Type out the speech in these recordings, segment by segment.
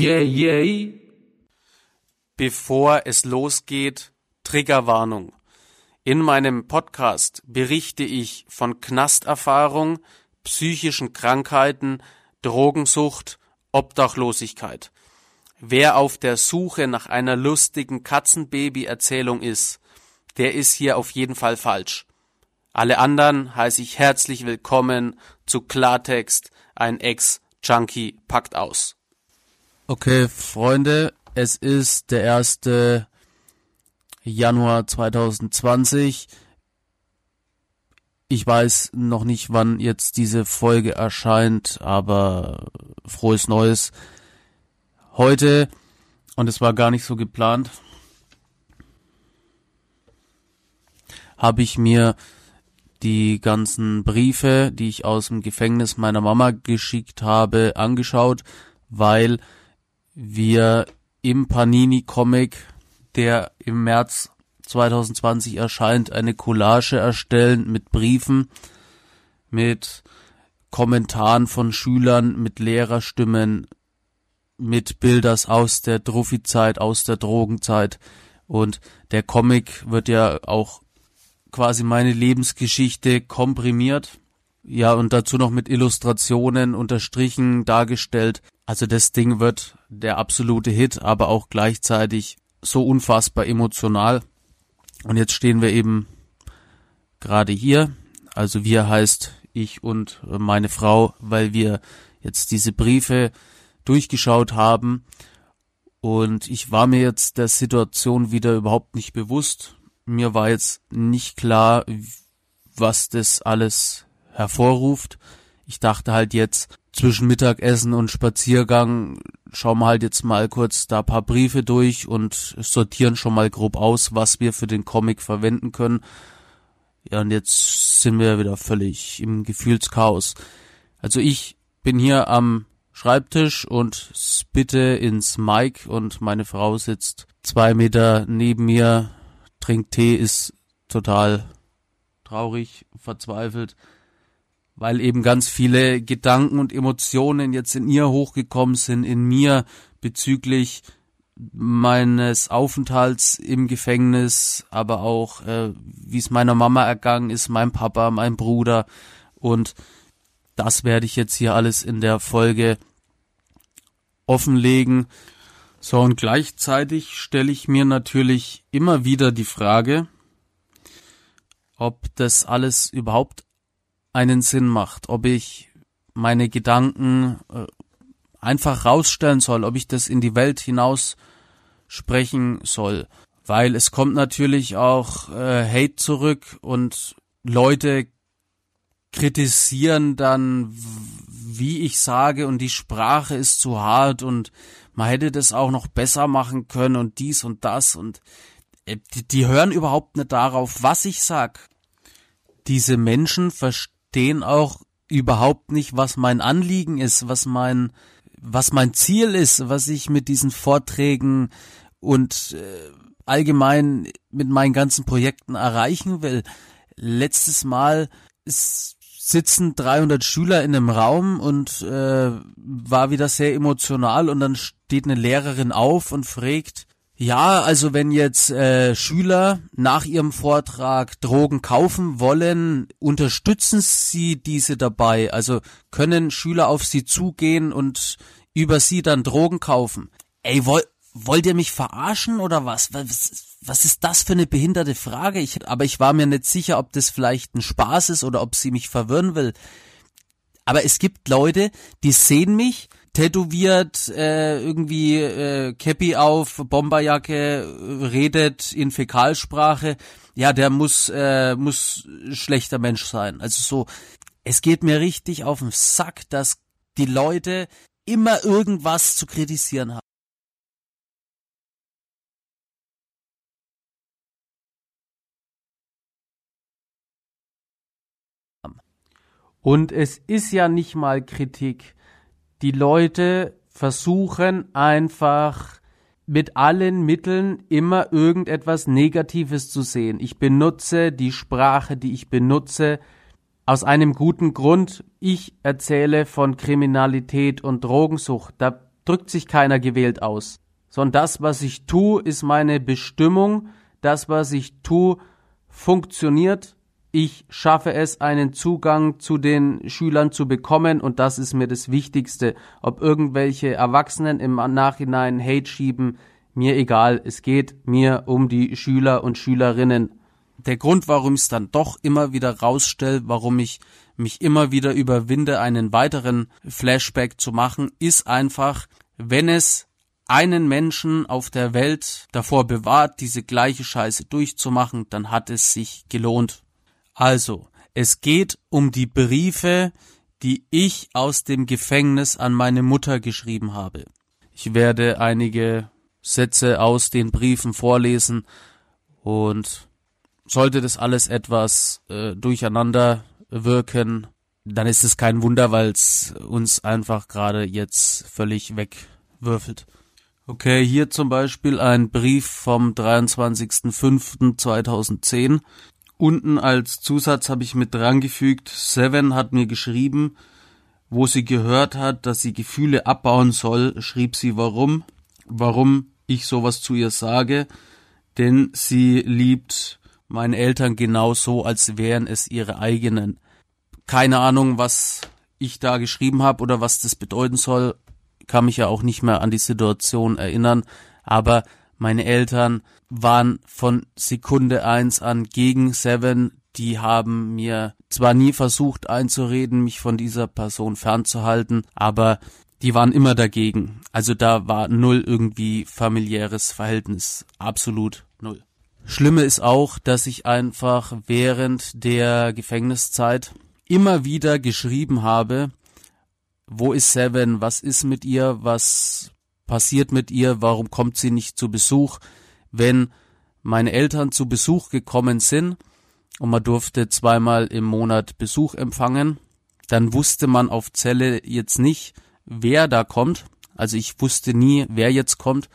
Yeah, yeah. Bevor es losgeht, Triggerwarnung. In meinem Podcast berichte ich von Knasterfahrung, psychischen Krankheiten, Drogensucht, Obdachlosigkeit. Wer auf der Suche nach einer lustigen Katzenbaby-Erzählung ist, der ist hier auf jeden Fall falsch. Alle anderen heiße ich herzlich willkommen zu Klartext, ein Ex-Junkie packt aus. Okay, Freunde, es ist der 1. Januar 2020. Ich weiß noch nicht, wann jetzt diese Folge erscheint, aber frohes Neues. Heute, und es war gar nicht so geplant, habe ich mir die ganzen Briefe, die ich aus dem Gefängnis meiner Mama geschickt habe, angeschaut, weil wir im Panini-Comic, der im März 2020 erscheint, eine Collage erstellen mit Briefen, mit Kommentaren von Schülern, mit Lehrerstimmen, mit Bilders aus der Druffi-Zeit, aus der Drogenzeit. Und der Comic wird ja auch quasi meine Lebensgeschichte komprimiert. Ja, und dazu noch mit Illustrationen unterstrichen dargestellt. Also das Ding wird der absolute Hit, aber auch gleichzeitig so unfassbar emotional. Und jetzt stehen wir eben gerade hier. Also wir heißt ich und meine Frau, weil wir jetzt diese Briefe durchgeschaut haben. Und ich war mir jetzt der Situation wieder überhaupt nicht bewusst. Mir war jetzt nicht klar, was das alles hervorruft. Ich dachte halt jetzt zwischen Mittagessen und Spaziergang schauen wir halt jetzt mal kurz da paar Briefe durch und sortieren schon mal grob aus, was wir für den Comic verwenden können. Ja, und jetzt sind wir wieder völlig im Gefühlschaos. Also ich bin hier am Schreibtisch und spitte ins Mic und meine Frau sitzt zwei Meter neben mir, trinkt Tee, ist total traurig, verzweifelt weil eben ganz viele Gedanken und Emotionen jetzt in ihr hochgekommen sind, in mir bezüglich meines Aufenthalts im Gefängnis, aber auch äh, wie es meiner Mama ergangen ist, mein Papa, mein Bruder und das werde ich jetzt hier alles in der Folge offenlegen. So und gleichzeitig stelle ich mir natürlich immer wieder die Frage, ob das alles überhaupt einen Sinn macht, ob ich meine Gedanken äh, einfach rausstellen soll, ob ich das in die Welt hinaus sprechen soll, weil es kommt natürlich auch äh, Hate zurück und Leute kritisieren dann, wie ich sage und die Sprache ist zu hart und man hätte das auch noch besser machen können und dies und das und äh, die, die hören überhaupt nicht darauf, was ich sag. Diese Menschen verstehen verstehen auch überhaupt nicht, was mein Anliegen ist, was mein, was mein Ziel ist, was ich mit diesen Vorträgen und äh, allgemein mit meinen ganzen Projekten erreichen will. Letztes Mal ist, sitzen 300 Schüler in einem Raum und äh, war wieder sehr emotional und dann steht eine Lehrerin auf und fragt, ja, also wenn jetzt äh, Schüler nach ihrem Vortrag Drogen kaufen wollen, unterstützen Sie diese dabei? Also können Schüler auf Sie zugehen und über Sie dann Drogen kaufen? Ey, woll, wollt ihr mich verarschen oder was? was? Was ist das für eine behinderte Frage? Ich, aber ich war mir nicht sicher, ob das vielleicht ein Spaß ist oder ob sie mich verwirren will. Aber es gibt Leute, die sehen mich tätowiert, äh, irgendwie äh, Cappy auf, Bomberjacke, redet in Fäkalsprache, ja, der muss äh, muss schlechter Mensch sein. Also so, es geht mir richtig auf den Sack, dass die Leute immer irgendwas zu kritisieren haben. Und es ist ja nicht mal Kritik. Die Leute versuchen einfach mit allen Mitteln immer irgendetwas Negatives zu sehen. Ich benutze die Sprache, die ich benutze, aus einem guten Grund. Ich erzähle von Kriminalität und Drogensucht. Da drückt sich keiner gewählt aus. Sondern das, was ich tue, ist meine Bestimmung. Das, was ich tue, funktioniert ich schaffe es, einen Zugang zu den Schülern zu bekommen und das ist mir das Wichtigste. Ob irgendwelche Erwachsenen im Nachhinein Hate schieben, mir egal. Es geht mir um die Schüler und Schülerinnen. Der Grund, warum ich es dann doch immer wieder rausstelle, warum ich mich immer wieder überwinde, einen weiteren Flashback zu machen, ist einfach, wenn es einen Menschen auf der Welt davor bewahrt, diese gleiche Scheiße durchzumachen, dann hat es sich gelohnt. Also, es geht um die Briefe, die ich aus dem Gefängnis an meine Mutter geschrieben habe. Ich werde einige Sätze aus den Briefen vorlesen und sollte das alles etwas äh, durcheinander wirken, dann ist es kein Wunder, weil es uns einfach gerade jetzt völlig wegwürfelt. Okay, hier zum Beispiel ein Brief vom 23.05.2010. Unten als Zusatz habe ich mit drangefügt, Seven hat mir geschrieben, wo sie gehört hat, dass sie Gefühle abbauen soll, schrieb sie warum, warum ich sowas zu ihr sage, denn sie liebt meine Eltern genauso, als wären es ihre eigenen. Keine Ahnung, was ich da geschrieben habe oder was das bedeuten soll, kann mich ja auch nicht mehr an die Situation erinnern, aber meine Eltern waren von Sekunde eins an gegen Seven. Die haben mir zwar nie versucht einzureden, mich von dieser Person fernzuhalten, aber die waren immer dagegen. Also da war null irgendwie familiäres Verhältnis. Absolut null. Schlimme ist auch, dass ich einfach während der Gefängniszeit immer wieder geschrieben habe, wo ist Seven, was ist mit ihr, was passiert mit ihr, warum kommt sie nicht zu Besuch, wenn meine Eltern zu Besuch gekommen sind und man durfte zweimal im Monat Besuch empfangen, dann wusste man auf Zelle jetzt nicht, wer da kommt. Also ich wusste nie, wer jetzt kommt.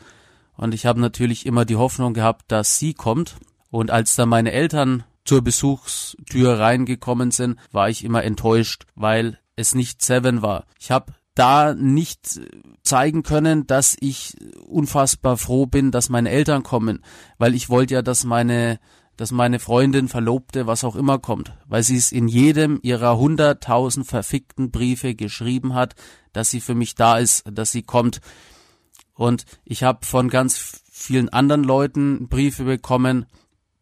Und ich habe natürlich immer die Hoffnung gehabt, dass sie kommt. Und als da meine Eltern zur Besuchstür reingekommen sind, war ich immer enttäuscht, weil es nicht Seven war. Ich habe da nicht zeigen können, dass ich unfassbar froh bin, dass meine Eltern kommen, weil ich wollte ja, dass meine dass meine Freundin, Verlobte, was auch immer kommt, weil sie es in jedem ihrer hunderttausend verfickten Briefe geschrieben hat, dass sie für mich da ist, dass sie kommt. Und ich habe von ganz vielen anderen Leuten Briefe bekommen,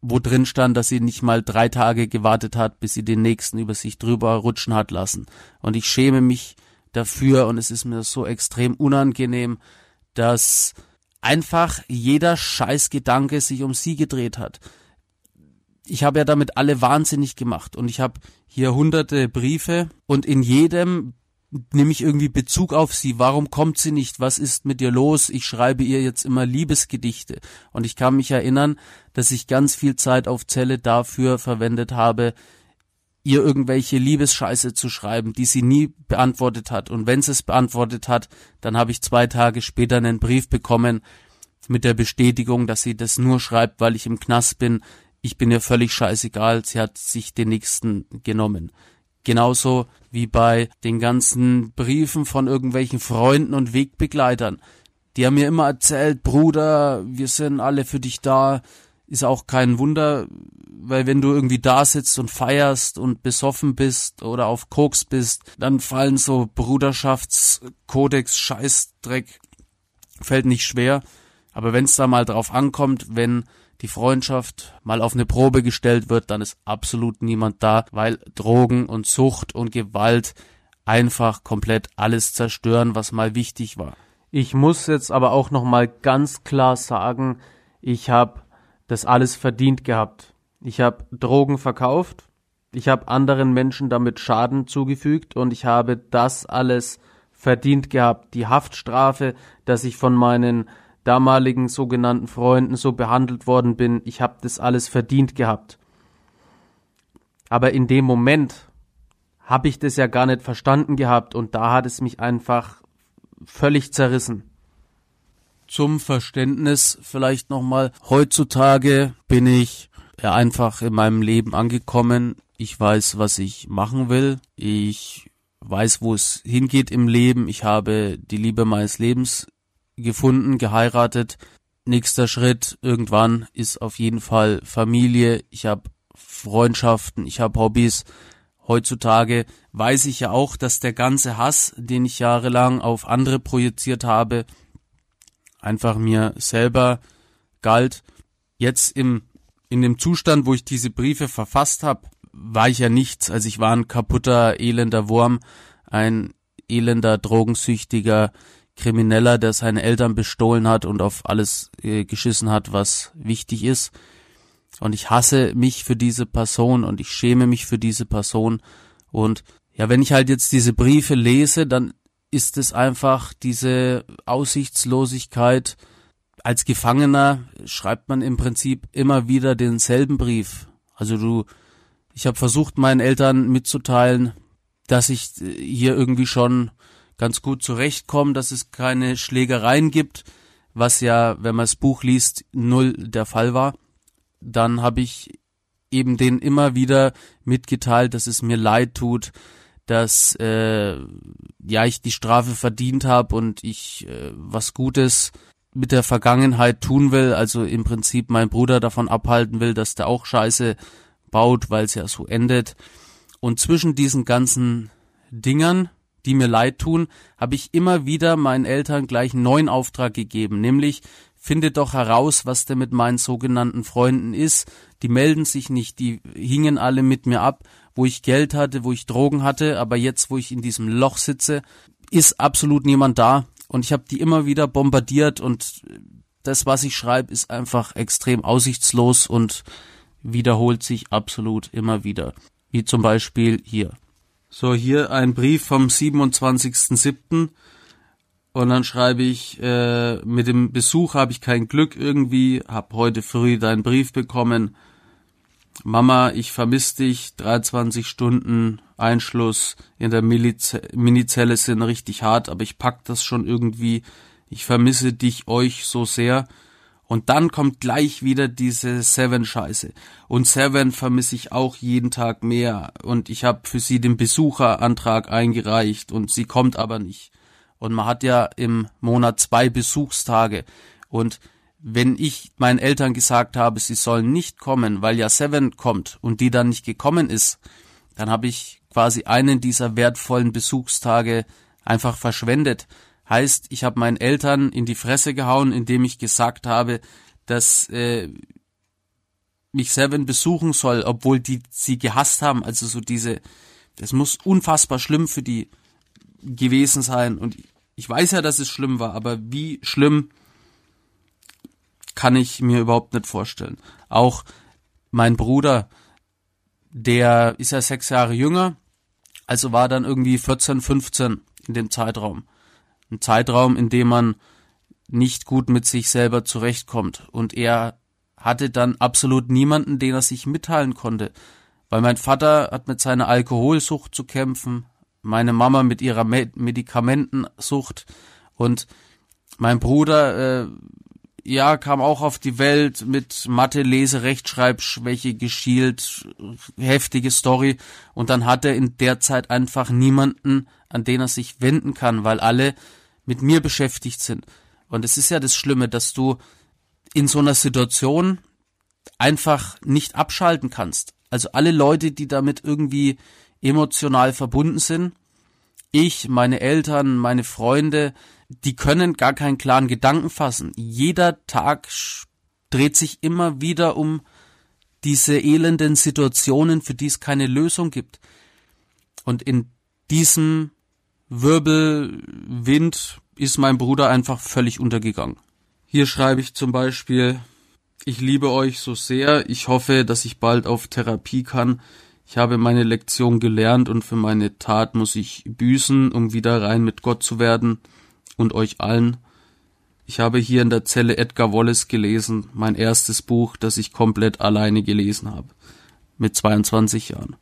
wo drin stand, dass sie nicht mal drei Tage gewartet hat, bis sie den nächsten über sich drüber rutschen hat lassen. Und ich schäme mich dafür und es ist mir so extrem unangenehm, dass einfach jeder Scheißgedanke sich um sie gedreht hat. Ich habe ja damit alle wahnsinnig gemacht und ich habe hier hunderte Briefe und in jedem nehme ich irgendwie Bezug auf sie. Warum kommt sie nicht? Was ist mit ihr los? Ich schreibe ihr jetzt immer Liebesgedichte. Und ich kann mich erinnern, dass ich ganz viel Zeit auf Zelle dafür verwendet habe, ihr irgendwelche Liebesscheiße zu schreiben, die sie nie beantwortet hat. Und wenn sie es beantwortet hat, dann habe ich zwei Tage später einen Brief bekommen mit der Bestätigung, dass sie das nur schreibt, weil ich im Knast bin. Ich bin ihr völlig scheißegal, sie hat sich den nächsten genommen. Genauso wie bei den ganzen Briefen von irgendwelchen Freunden und Wegbegleitern. Die haben mir immer erzählt, Bruder, wir sind alle für dich da, ist auch kein Wunder, weil wenn du irgendwie da sitzt und feierst und besoffen bist oder auf Koks bist, dann fallen so Bruderschaftskodex Scheißdreck fällt nicht schwer, aber wenn es da mal drauf ankommt, wenn die Freundschaft mal auf eine Probe gestellt wird, dann ist absolut niemand da, weil Drogen und Sucht und Gewalt einfach komplett alles zerstören, was mal wichtig war. Ich muss jetzt aber auch noch mal ganz klar sagen, ich habe das alles verdient gehabt. Ich habe Drogen verkauft, ich habe anderen Menschen damit Schaden zugefügt und ich habe das alles verdient gehabt. Die Haftstrafe, dass ich von meinen damaligen sogenannten Freunden so behandelt worden bin, ich habe das alles verdient gehabt. Aber in dem Moment habe ich das ja gar nicht verstanden gehabt und da hat es mich einfach völlig zerrissen. Zum Verständnis vielleicht nochmal. Heutzutage bin ich einfach in meinem Leben angekommen. Ich weiß, was ich machen will. Ich weiß, wo es hingeht im Leben. Ich habe die Liebe meines Lebens gefunden, geheiratet. Nächster Schritt irgendwann ist auf jeden Fall Familie. Ich habe Freundschaften, ich habe Hobbys. Heutzutage weiß ich ja auch, dass der ganze Hass, den ich jahrelang auf andere projiziert habe, einfach mir selber galt. Jetzt im in dem Zustand, wo ich diese Briefe verfasst habe, war ich ja nichts. Also ich war ein kaputter, elender Wurm, ein elender, drogensüchtiger Krimineller, der seine Eltern bestohlen hat und auf alles äh, geschissen hat, was wichtig ist. Und ich hasse mich für diese Person und ich schäme mich für diese Person. Und ja, wenn ich halt jetzt diese Briefe lese, dann ist es einfach diese Aussichtslosigkeit. Als Gefangener schreibt man im Prinzip immer wieder denselben Brief. Also du, ich habe versucht, meinen Eltern mitzuteilen, dass ich hier irgendwie schon ganz gut zurechtkomme, dass es keine Schlägereien gibt, was ja, wenn man das Buch liest, null der Fall war. Dann habe ich eben denen immer wieder mitgeteilt, dass es mir leid tut, dass äh, ja ich die Strafe verdient habe und ich äh, was Gutes mit der Vergangenheit tun will, also im Prinzip mein Bruder davon abhalten will, dass der auch Scheiße baut, weil es ja so endet. Und zwischen diesen ganzen Dingern, die mir leid tun, habe ich immer wieder meinen Eltern gleich einen neuen Auftrag gegeben, nämlich finde doch heraus, was denn mit meinen sogenannten Freunden ist. Die melden sich nicht, die hingen alle mit mir ab, wo ich Geld hatte, wo ich Drogen hatte, aber jetzt, wo ich in diesem Loch sitze, ist absolut niemand da und ich habe die immer wieder bombardiert und das, was ich schreibe, ist einfach extrem aussichtslos und wiederholt sich absolut immer wieder. Wie zum Beispiel hier. So, hier ein Brief vom 27.07. Und dann schreibe ich, äh, mit dem Besuch habe ich kein Glück irgendwie, hab heute früh deinen Brief bekommen. Mama, ich vermisse dich, 23 Stunden Einschluss in der Miliz Minizelle sind richtig hart, aber ich pack das schon irgendwie. Ich vermisse dich, euch so sehr. Und dann kommt gleich wieder diese Seven-Scheiße. Und Seven vermisse ich auch jeden Tag mehr. Und ich habe für sie den Besucherantrag eingereicht und sie kommt aber nicht. Und man hat ja im Monat zwei Besuchstage. Und wenn ich meinen Eltern gesagt habe, sie sollen nicht kommen, weil ja Seven kommt und die dann nicht gekommen ist, dann habe ich quasi einen dieser wertvollen Besuchstage einfach verschwendet. Heißt, ich habe meinen Eltern in die Fresse gehauen, indem ich gesagt habe, dass äh, mich Seven besuchen soll, obwohl die sie gehasst haben. Also so diese, das muss unfassbar schlimm für die gewesen sein. Und ich weiß ja, dass es schlimm war, aber wie schlimm kann ich mir überhaupt nicht vorstellen. Auch mein Bruder, der ist ja sechs Jahre jünger, also war dann irgendwie 14, 15 in dem Zeitraum. Ein Zeitraum, in dem man nicht gut mit sich selber zurechtkommt. Und er hatte dann absolut niemanden, den er sich mitteilen konnte. Weil mein Vater hat mit seiner Alkoholsucht zu kämpfen, meine Mama mit ihrer Medikamentensucht und mein Bruder, äh, ja, kam auch auf die Welt mit Mathe, Lese, Rechtschreibschwäche geschielt, heftige Story und dann hat er in der Zeit einfach niemanden, an den er sich wenden kann, weil alle mit mir beschäftigt sind. Und es ist ja das Schlimme, dass du in so einer Situation einfach nicht abschalten kannst. Also alle Leute, die damit irgendwie emotional verbunden sind. Ich, meine Eltern, meine Freunde, die können gar keinen klaren Gedanken fassen. Jeder Tag dreht sich immer wieder um diese elenden Situationen, für die es keine Lösung gibt. Und in diesem Wirbelwind ist mein Bruder einfach völlig untergegangen. Hier schreibe ich zum Beispiel, ich liebe euch so sehr, ich hoffe, dass ich bald auf Therapie kann, Ich habe meine Lektion gelernt und für meine Tat muss ich büßen, um wieder rein mit Gott zu werden und euch allen. Ich habe hier in der Zelle Edgar Wallace gelesen, mein erstes Buch, das ich komplett alleine gelesen habe, mit 22 Jahren.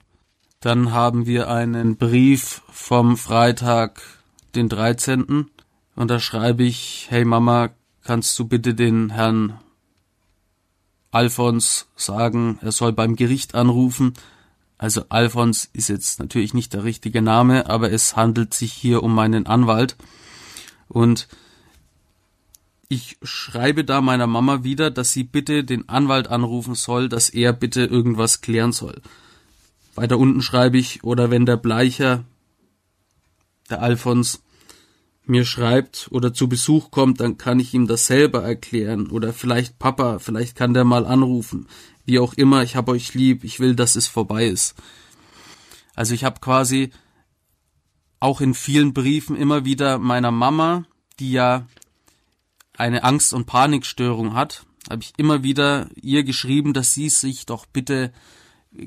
Dann haben wir einen Brief vom Freitag, den 13. Und da schreibe ich, hey Mama, kannst du bitte den Herrn Alfons sagen, er soll beim Gericht anrufen. Also Alfons ist jetzt natürlich nicht der richtige Name, aber es handelt sich hier um meinen Anwalt. Und ich schreibe da meiner Mama wieder, dass sie bitte den Anwalt anrufen soll, dass er bitte irgendwas klären soll. Weiter unten schreibe ich, oder wenn der Bleicher, der Alfons, mir schreibt oder zu Besuch kommt, dann kann ich ihm das selber erklären. Oder vielleicht Papa, vielleicht kann der mal anrufen. Wie auch immer, ich habe euch lieb, ich will, dass es vorbei ist. Also ich habe quasi auch in vielen Briefen immer wieder meiner Mama, die ja eine Angst- und Panikstörung hat, habe ich immer wieder ihr geschrieben, dass sie sich doch bitte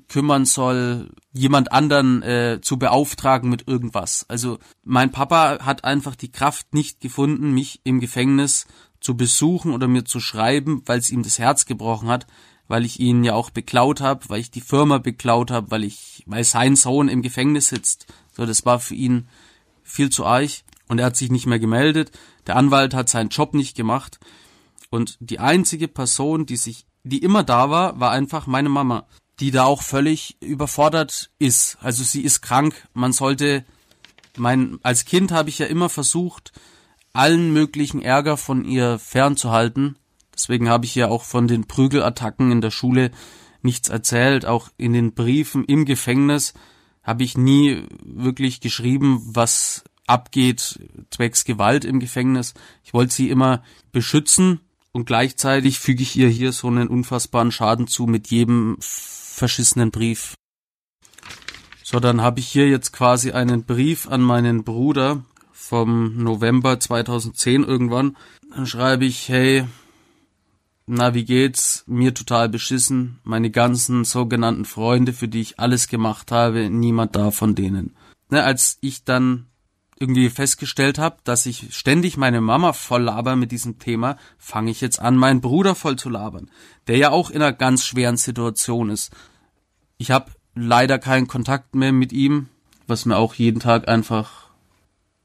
kümmern soll, jemand anderen äh, zu beauftragen mit irgendwas. Also mein Papa hat einfach die Kraft nicht gefunden, mich im Gefängnis zu besuchen oder mir zu schreiben, weil es ihm das Herz gebrochen hat, weil ich ihn ja auch beklaut habe, weil ich die Firma beklaut habe, weil ich, weil sein Sohn im Gefängnis sitzt. So, das war für ihn viel zu arg und er hat sich nicht mehr gemeldet. Der Anwalt hat seinen Job nicht gemacht und die einzige Person, die sich, die immer da war, war einfach meine Mama die da auch völlig überfordert ist. Also sie ist krank. Man sollte, mein, als Kind habe ich ja immer versucht, allen möglichen Ärger von ihr fernzuhalten. Deswegen habe ich ja auch von den Prügelattacken in der Schule nichts erzählt. Auch in den Briefen im Gefängnis habe ich nie wirklich geschrieben, was abgeht zwecks Gewalt im Gefängnis. Ich wollte sie immer beschützen und gleichzeitig füge ich ihr hier so einen unfassbaren Schaden zu mit jedem verschissenen Brief. So, dann habe ich hier jetzt quasi einen Brief an meinen Bruder vom November 2010 irgendwann. Dann schreibe ich, hey, na, wie geht's? Mir total beschissen. Meine ganzen sogenannten Freunde, für die ich alles gemacht habe, niemand da von denen. Ne, als ich dann irgendwie festgestellt habe, dass ich ständig meine Mama voll laber mit diesem Thema, fange ich jetzt an, meinen Bruder voll zu labern, der ja auch in einer ganz schweren Situation ist. Ich habe leider keinen Kontakt mehr mit ihm, was mir auch jeden Tag einfach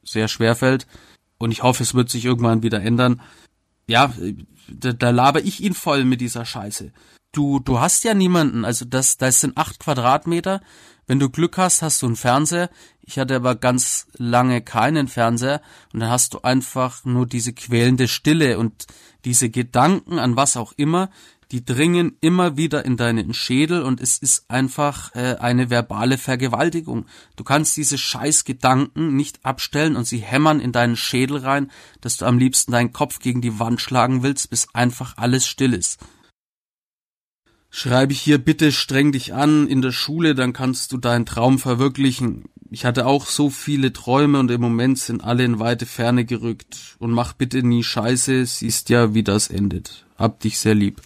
sehr schwer fällt. Und ich hoffe, es wird sich irgendwann wieder ändern. Ja, da, da laber ich ihn voll mit dieser Scheiße. Du, du hast ja niemanden, also das, das sind acht Quadratmeter. Wenn du Glück hast, hast du einen Fernseher. Ich hatte aber ganz lange keinen Fernseher und dann hast du einfach nur diese quälende Stille und diese Gedanken an was auch immer, die dringen immer wieder in deinen Schädel und es ist einfach äh, eine verbale Vergewaltigung. Du kannst diese scheiß Gedanken nicht abstellen und sie hämmern in deinen Schädel rein, dass du am liebsten deinen Kopf gegen die Wand schlagen willst, bis einfach alles still ist schreibe ich hier bitte streng dich an in der Schule, dann kannst du deinen Traum verwirklichen. Ich hatte auch so viele Träume und im Moment sind alle in weite Ferne gerückt. Und mach bitte nie Scheiße, siehst ja, wie das endet. Hab dich sehr lieb.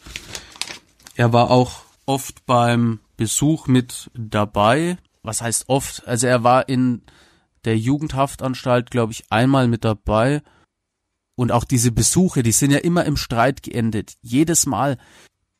Er war auch oft beim Besuch mit dabei. Was heißt oft? Also er war in der Jugendhaftanstalt, glaube ich, einmal mit dabei. Und auch diese Besuche, die sind ja immer im Streit geendet. Jedes Mal.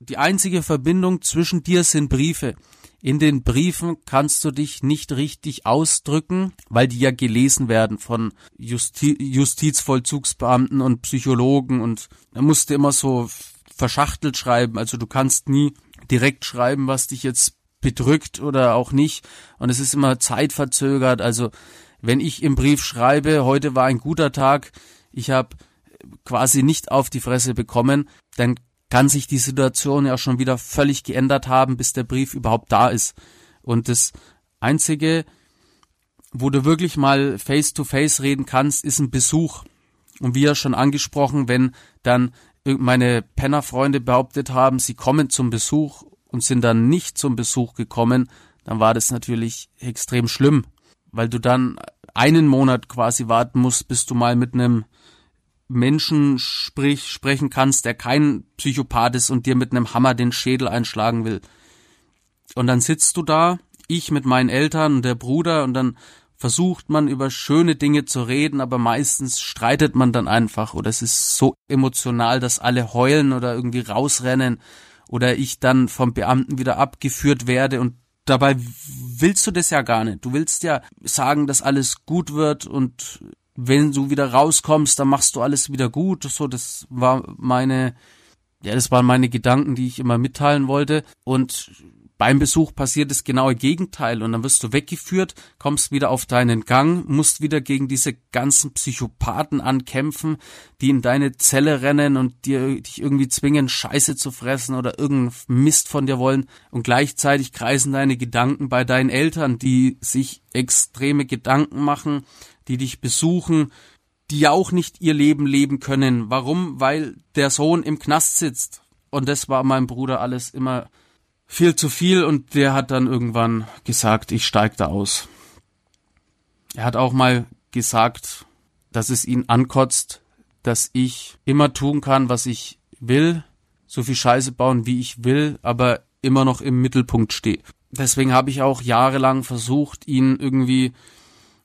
Die einzige Verbindung zwischen dir sind Briefe. In den Briefen kannst du dich nicht richtig ausdrücken, weil die ja gelesen werden von Justi Justizvollzugsbeamten und Psychologen und da musst du immer so verschachtelt schreiben. Also du kannst nie direkt schreiben, was dich jetzt bedrückt oder auch nicht. Und es ist immer zeitverzögert. Also wenn ich im Brief schreibe, heute war ein guter Tag, ich habe quasi nicht auf die Fresse bekommen, dann kann sich die Situation ja schon wieder völlig geändert haben, bis der Brief überhaupt da ist. Und das Einzige, wo du wirklich mal face-to-face -face reden kannst, ist ein Besuch. Und wie ja schon angesprochen, wenn dann meine Pennerfreunde behauptet haben, sie kommen zum Besuch und sind dann nicht zum Besuch gekommen, dann war das natürlich extrem schlimm, weil du dann einen Monat quasi warten musst, bis du mal mit einem Menschen sprich, sprechen kannst, der kein Psychopath ist und dir mit einem Hammer den Schädel einschlagen will. Und dann sitzt du da ich mit meinen Eltern und der Bruder und dann versucht man über schöne Dinge zu reden, aber meistens streitet man dann einfach oder es ist so emotional, dass alle heulen oder irgendwie rausrennen oder ich dann vom Beamten wieder abgeführt werde und dabei willst du das ja gar nicht. Du willst ja sagen, dass alles gut wird und wenn du wieder rauskommst, dann machst du alles wieder gut. So, das war meine, ja, das waren meine Gedanken, die ich immer mitteilen wollte. Und beim Besuch passiert das genaue Gegenteil und dann wirst du weggeführt, kommst wieder auf deinen Gang, musst wieder gegen diese ganzen Psychopathen ankämpfen, die in deine Zelle rennen und dir dich irgendwie zwingen, Scheiße zu fressen oder irgendeinen Mist von dir wollen und gleichzeitig kreisen deine Gedanken bei deinen Eltern, die sich extreme Gedanken machen, die dich besuchen, die ja auch nicht ihr Leben leben können. Warum? Weil der Sohn im Knast sitzt. Und das war meinem Bruder alles immer viel zu viel und der hat dann irgendwann gesagt, ich steig da aus. Er hat auch mal gesagt, dass es ihn ankotzt, dass ich immer tun kann, was ich will, so viel Scheiße bauen, wie ich will, aber immer noch im Mittelpunkt stehe. Deswegen habe ich auch jahrelang versucht, ihn irgendwie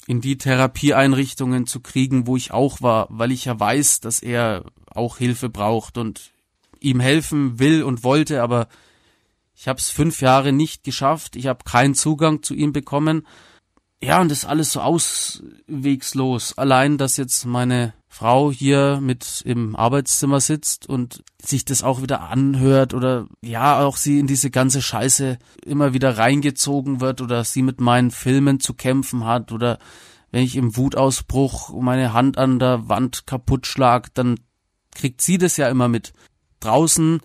in die Therapieeinrichtungen zu kriegen, wo ich auch war, weil ich ja weiß, dass er auch Hilfe braucht und ihm helfen will und wollte, aber ich habe es fünf Jahre nicht geschafft. Ich habe keinen Zugang zu ihm bekommen. Ja, und das ist alles so auswegslos. Allein, dass jetzt meine Frau hier mit im Arbeitszimmer sitzt und sich das auch wieder anhört oder ja, auch sie in diese ganze Scheiße immer wieder reingezogen wird oder sie mit meinen Filmen zu kämpfen hat oder wenn ich im Wutausbruch meine Hand an der Wand kaputt schlag, dann kriegt sie das ja immer mit. Draußen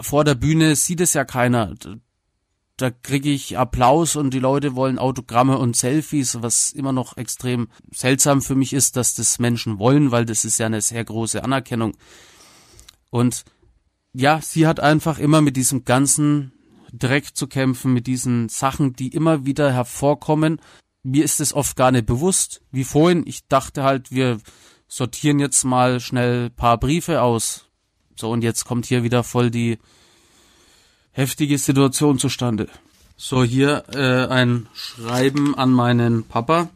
vor der Bühne sieht es ja keiner. Da kriege ich Applaus und die Leute wollen Autogramme und Selfies, was immer noch extrem seltsam für mich ist, dass das Menschen wollen, weil das ist ja eine sehr große Anerkennung. Und ja, sie hat einfach immer mit diesem ganzen Dreck zu kämpfen, mit diesen Sachen, die immer wieder hervorkommen. Mir ist es oft gar nicht bewusst. Wie vorhin, ich dachte halt, wir sortieren jetzt mal schnell paar Briefe aus so, und jetzt kommt hier wieder voll die heftige Situation zustande. So, hier äh, ein Schreiben an meinen Papa.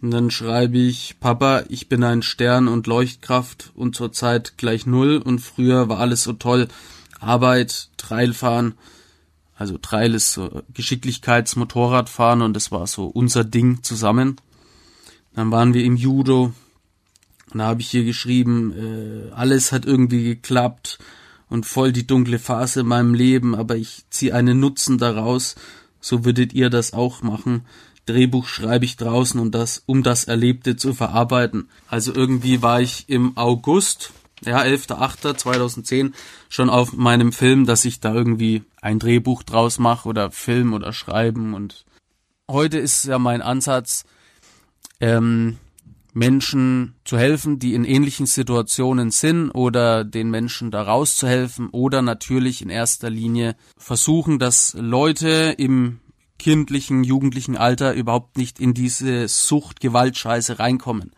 Und dann schreibe ich, Papa, ich bin ein Stern und Leuchtkraft und zurzeit gleich null und früher war alles so toll. Arbeit, Trailfahren, also Trail ist so Geschicklichkeitsmotorradfahren und das war so unser Ding zusammen. Dann waren wir im Judo, und da habe ich hier geschrieben, äh, alles hat irgendwie geklappt und voll die dunkle Phase in meinem Leben, aber ich ziehe einen Nutzen daraus. So würdet ihr das auch machen. Drehbuch schreibe ich draußen und das, um das Erlebte zu verarbeiten. Also irgendwie war ich im August, ja, 11.8.2010 schon auf meinem Film, dass ich da irgendwie ein Drehbuch draus mache oder Film oder schreiben und heute ist ja mein Ansatz, ähm, Menschen zu helfen, die in ähnlichen Situationen sind oder den Menschen da rauszuhelfen oder natürlich in erster Linie versuchen, dass Leute im kindlichen, jugendlichen Alter überhaupt nicht in diese Sucht, Gewaltscheiße reinkommen.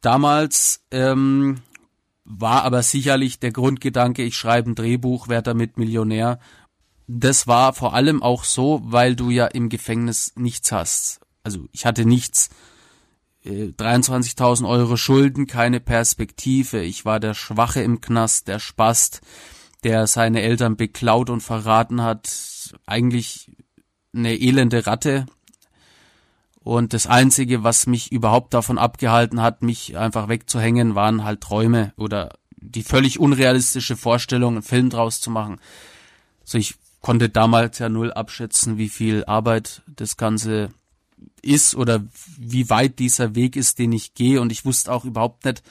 Damals ähm, war aber sicherlich der Grundgedanke, ich schreibe ein Drehbuch, werde damit Millionär. Das war vor allem auch so, weil du ja im Gefängnis nichts hast. Also ich hatte nichts 23.000 Euro Schulden, keine Perspektive. Ich war der Schwache im Knast, der Spast, der seine Eltern beklaut und verraten hat. Eigentlich eine elende Ratte. Und das Einzige, was mich überhaupt davon abgehalten hat, mich einfach wegzuhängen, waren halt Träume oder die völlig unrealistische Vorstellung, einen Film draus zu machen. So, ich konnte damals ja null abschätzen, wie viel Arbeit das Ganze ist oder wie weit dieser Weg ist, den ich gehe. Und ich wusste auch überhaupt nicht,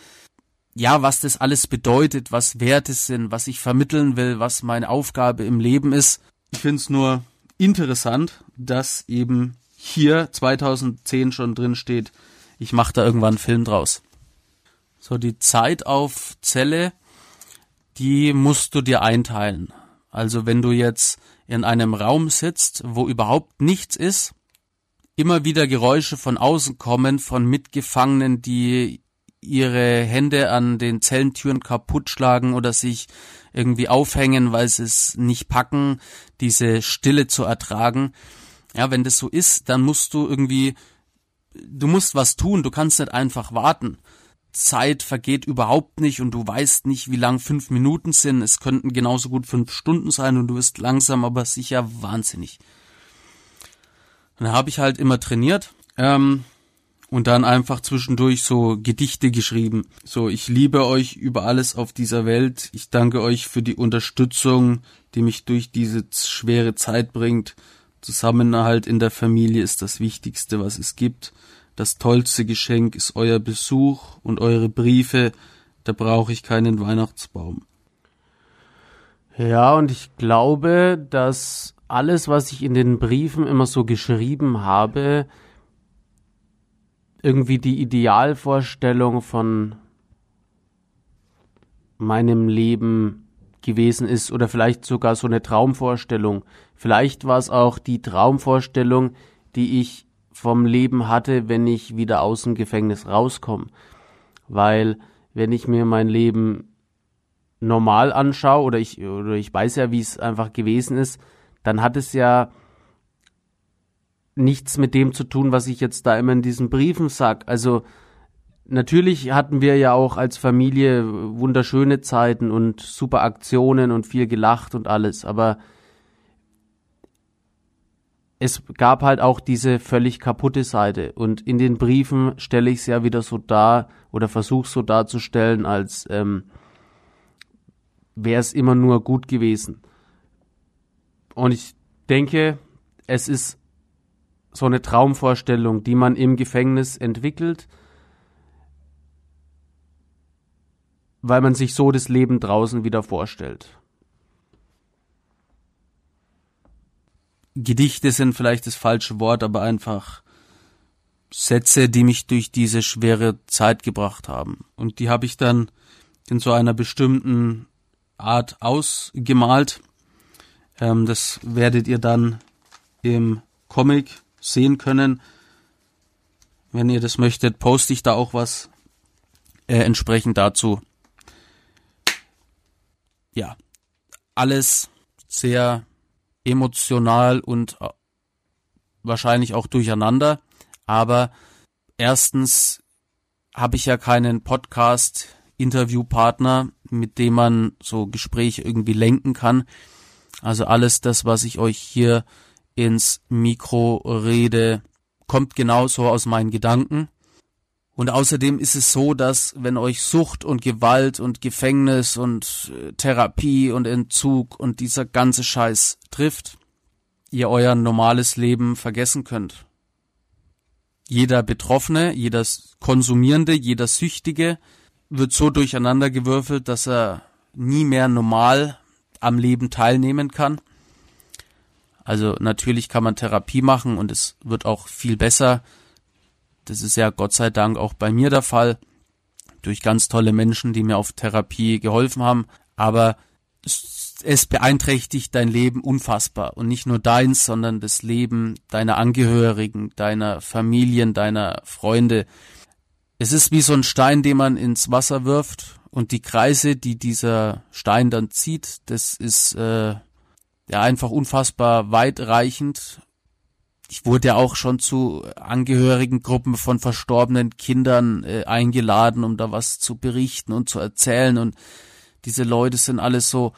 ja, was das alles bedeutet, was Werte sind, was ich vermitteln will, was meine Aufgabe im Leben ist. Ich finde es nur interessant, dass eben hier 2010 schon drin steht, ich mache da irgendwann einen Film draus. So, die Zeit auf Zelle, die musst du dir einteilen. Also wenn du jetzt in einem Raum sitzt, wo überhaupt nichts ist, immer wieder Geräusche von außen kommen, von Mitgefangenen, die ihre Hände an den Zellentüren kaputt schlagen oder sich irgendwie aufhängen, weil sie es nicht packen, diese Stille zu ertragen. Ja, wenn das so ist, dann musst du irgendwie, du musst was tun, du kannst nicht einfach warten. Zeit vergeht überhaupt nicht und du weißt nicht, wie lang fünf Minuten sind. Es könnten genauso gut fünf Stunden sein und du wirst langsam, aber sicher wahnsinnig. Und da habe ich halt immer trainiert ähm, und dann einfach zwischendurch so Gedichte geschrieben. So, ich liebe euch über alles auf dieser Welt. Ich danke euch für die Unterstützung, die mich durch diese schwere Zeit bringt. Zusammenhalt in der Familie ist das Wichtigste, was es gibt. Das tollste Geschenk ist euer Besuch und eure Briefe. Da brauche ich keinen Weihnachtsbaum. Ja, und ich glaube, dass alles, was ich in den Briefen immer so geschrieben habe, irgendwie die Idealvorstellung von meinem Leben gewesen ist oder vielleicht sogar so eine Traumvorstellung. Vielleicht war es auch die Traumvorstellung, die ich vom Leben hatte, wenn ich wieder aus dem Gefängnis rauskomme. Weil wenn ich mir mein Leben normal anschaue oder ich oder ich weiß ja, wie es einfach gewesen ist, dann hat es ja nichts mit dem zu tun, was ich jetzt da immer in diesen Briefen sag. Also natürlich hatten wir ja auch als Familie wunderschöne Zeiten und super Aktionen und viel gelacht und alles, aber es gab halt auch diese völlig kaputte Seite und in den Briefen stelle ich es ja wieder so dar oder versuche so darzustellen, als ähm, wäre es immer nur gut gewesen. Und ich denke, es ist so eine Traumvorstellung, die man im Gefängnis entwickelt, weil man sich so das Leben draußen wieder vorstellt. Gedichte sind vielleicht das falsche Wort, aber einfach Sätze, die mich durch diese schwere Zeit gebracht haben. Und die habe ich dann in so einer bestimmten Art ausgemalt. Ähm, das werdet ihr dann im Comic sehen können. Wenn ihr das möchtet, poste ich da auch was äh, entsprechend dazu. Ja, alles sehr emotional und äh, wahrscheinlich auch durcheinander. Aber erstens habe ich ja keinen Podcast Interviewpartner, mit dem man so Gespräche irgendwie lenken kann. Also alles das, was ich euch hier ins Mikro rede, kommt genauso aus meinen Gedanken. Und außerdem ist es so, dass wenn euch Sucht und Gewalt und Gefängnis und äh, Therapie und Entzug und dieser ganze Scheiß trifft, ihr euer normales Leben vergessen könnt. Jeder Betroffene, jeder Konsumierende, jeder Süchtige wird so durcheinandergewürfelt, dass er nie mehr normal am Leben teilnehmen kann. Also natürlich kann man Therapie machen und es wird auch viel besser. Das ist ja Gott sei Dank auch bei mir der Fall. Durch ganz tolle Menschen, die mir auf Therapie geholfen haben. Aber es beeinträchtigt dein Leben unfassbar. Und nicht nur deins, sondern das Leben deiner Angehörigen, deiner Familien, deiner Freunde. Es ist wie so ein Stein, den man ins Wasser wirft und die Kreise, die dieser Stein dann zieht, das ist äh, ja einfach unfassbar weitreichend. Ich wurde ja auch schon zu Angehörigen Gruppen von verstorbenen Kindern äh, eingeladen, um da was zu berichten und zu erzählen und diese Leute sind alles so,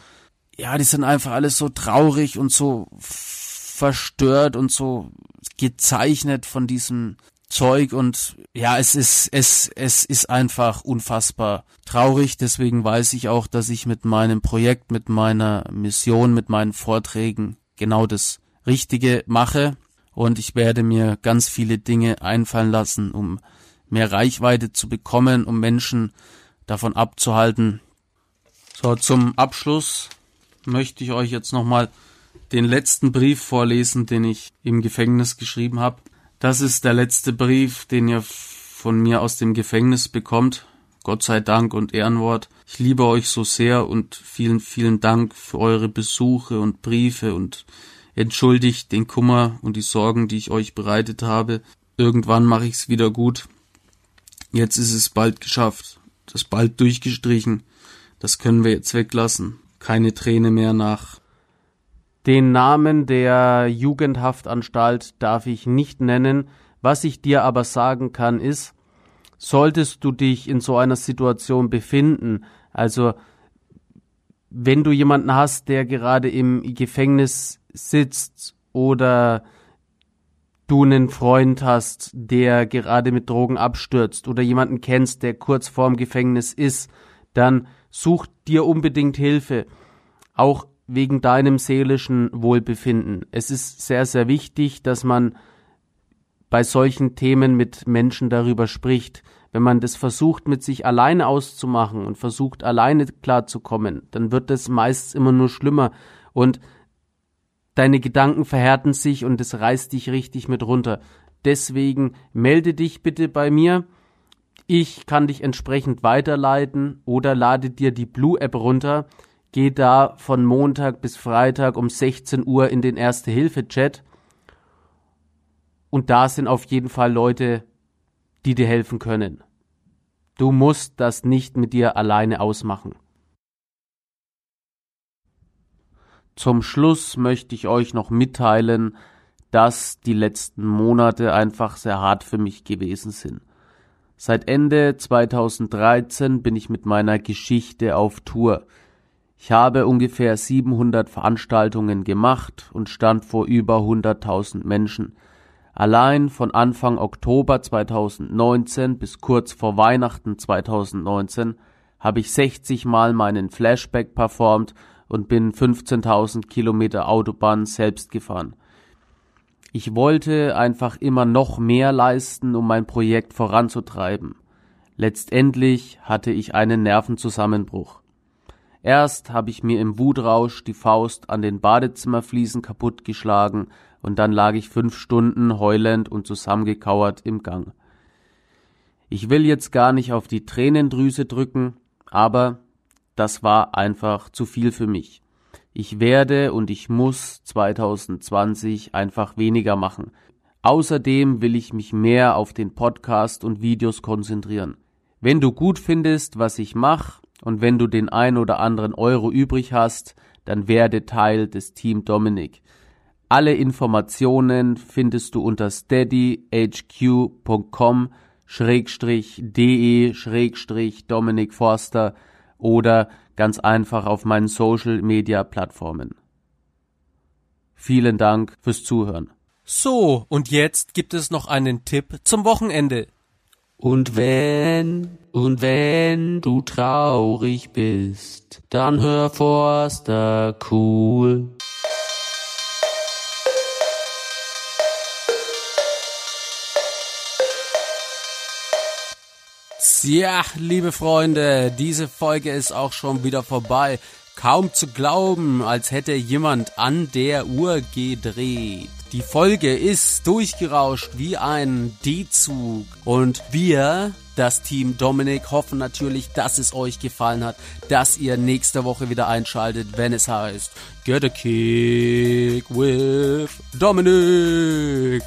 ja, die sind einfach alles so traurig und so verstört und so gezeichnet von diesem Zeug und ja, es ist, es, es ist einfach unfassbar traurig. Deswegen weiß ich auch, dass ich mit meinem Projekt, mit meiner Mission, mit meinen Vorträgen genau das Richtige mache. Und ich werde mir ganz viele Dinge einfallen lassen, um mehr Reichweite zu bekommen, um Menschen davon abzuhalten. So, zum Abschluss möchte ich euch jetzt nochmal den letzten Brief vorlesen, den ich im Gefängnis geschrieben habe. Das ist der letzte Brief, den ihr von mir aus dem Gefängnis bekommt. Gott sei Dank und Ehrenwort. Ich liebe euch so sehr und vielen, vielen Dank für eure Besuche und Briefe und entschuldigt den Kummer und die Sorgen, die ich euch bereitet habe. Irgendwann mache ich's wieder gut. Jetzt ist es bald geschafft. Das bald durchgestrichen. Das können wir jetzt weglassen. Keine Träne mehr nach Den Namen der Jugendhaftanstalt darf ich nicht nennen. Was ich dir aber sagen kann, ist, solltest du dich in so einer Situation befinden, also wenn du jemanden hast, der gerade im Gefängnis sitzt oder du einen Freund hast, der gerade mit Drogen abstürzt oder jemanden kennst, der kurz vorm Gefängnis ist, dann such dir unbedingt Hilfe. Auch wegen deinem seelischen Wohlbefinden. Es ist sehr, sehr wichtig, dass man bei solchen Themen mit Menschen darüber spricht. Wenn man das versucht, mit sich alleine auszumachen und versucht, alleine klarzukommen, dann wird es meist immer nur schlimmer und deine Gedanken verhärten sich und es reißt dich richtig mit runter. Deswegen melde dich bitte bei mir. Ich kann dich entsprechend weiterleiten oder lade dir die Blue App runter. Geh da von Montag bis Freitag um 16 Uhr in den Erste-Hilfe-Chat. Und da sind auf jeden Fall Leute, die dir helfen können. Du musst das nicht mit dir alleine ausmachen. Zum Schluss möchte ich euch noch mitteilen, dass die letzten Monate einfach sehr hart für mich gewesen sind. Seit Ende 2013 bin ich mit meiner Geschichte auf Tour. Ich habe ungefähr 700 Veranstaltungen gemacht und stand vor über 100.000 Menschen. Allein von Anfang Oktober 2019 bis kurz vor Weihnachten 2019 habe ich 60 Mal meinen Flashback performt und bin 15.000 Kilometer Autobahn selbst gefahren. Ich wollte einfach immer noch mehr leisten, um mein Projekt voranzutreiben. Letztendlich hatte ich einen Nervenzusammenbruch. Erst habe ich mir im Wutrausch die Faust an den Badezimmerfliesen kaputtgeschlagen und dann lag ich fünf Stunden heulend und zusammengekauert im Gang. Ich will jetzt gar nicht auf die Tränendrüse drücken, aber das war einfach zu viel für mich. Ich werde und ich muss 2020 einfach weniger machen. Außerdem will ich mich mehr auf den Podcast und Videos konzentrieren. Wenn du gut findest, was ich mache und wenn du den ein oder anderen Euro übrig hast, dann werde Teil des Team Dominik. Alle Informationen findest du unter steadyhq.com de Dominik Forster oder ganz einfach auf meinen Social Media Plattformen. Vielen Dank fürs Zuhören. So, und jetzt gibt es noch einen Tipp zum Wochenende. Und wenn, und wenn du traurig bist, dann hör Forster cool. Ja, liebe Freunde, diese Folge ist auch schon wieder vorbei. Kaum zu glauben, als hätte jemand an der Uhr gedreht. Die Folge ist durchgerauscht wie ein D-Zug und wir, das Team Dominik, hoffen natürlich, dass es euch gefallen hat, dass ihr nächste Woche wieder einschaltet, wenn es heißt Get a Kick with Dominik.